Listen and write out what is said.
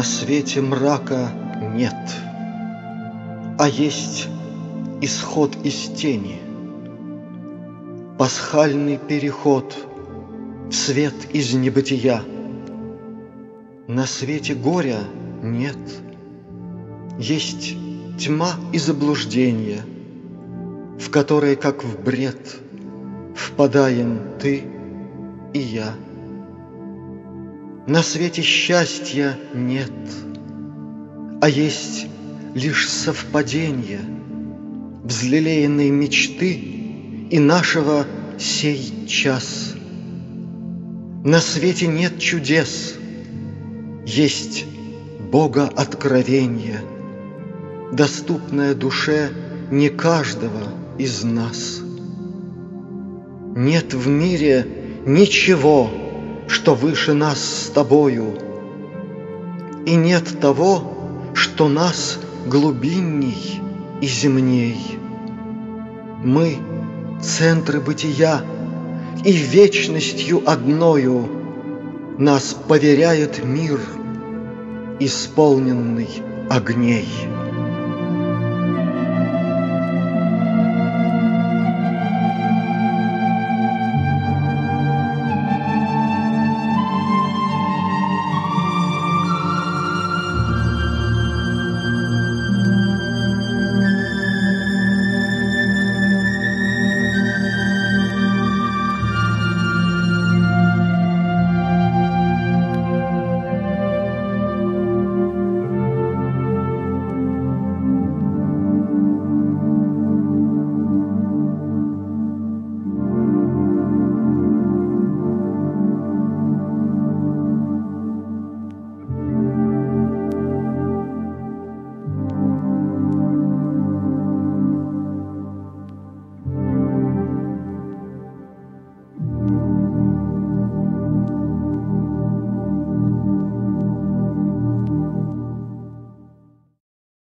На свете мрака нет, а есть исход из тени, Пасхальный переход в свет из небытия. На свете горя нет, есть тьма и заблуждение, В которые, как в бред, впадаем ты и я. На свете счастья нет, а есть лишь совпадение Взлелеянной мечты и нашего сей час. На свете нет чудес, есть Бога откровение, Доступное душе не каждого из нас. Нет в мире ничего, что выше нас с тобою, И нет того, что нас глубинней и земней. Мы — центры бытия, и вечностью одною Нас поверяет мир, исполненный огней.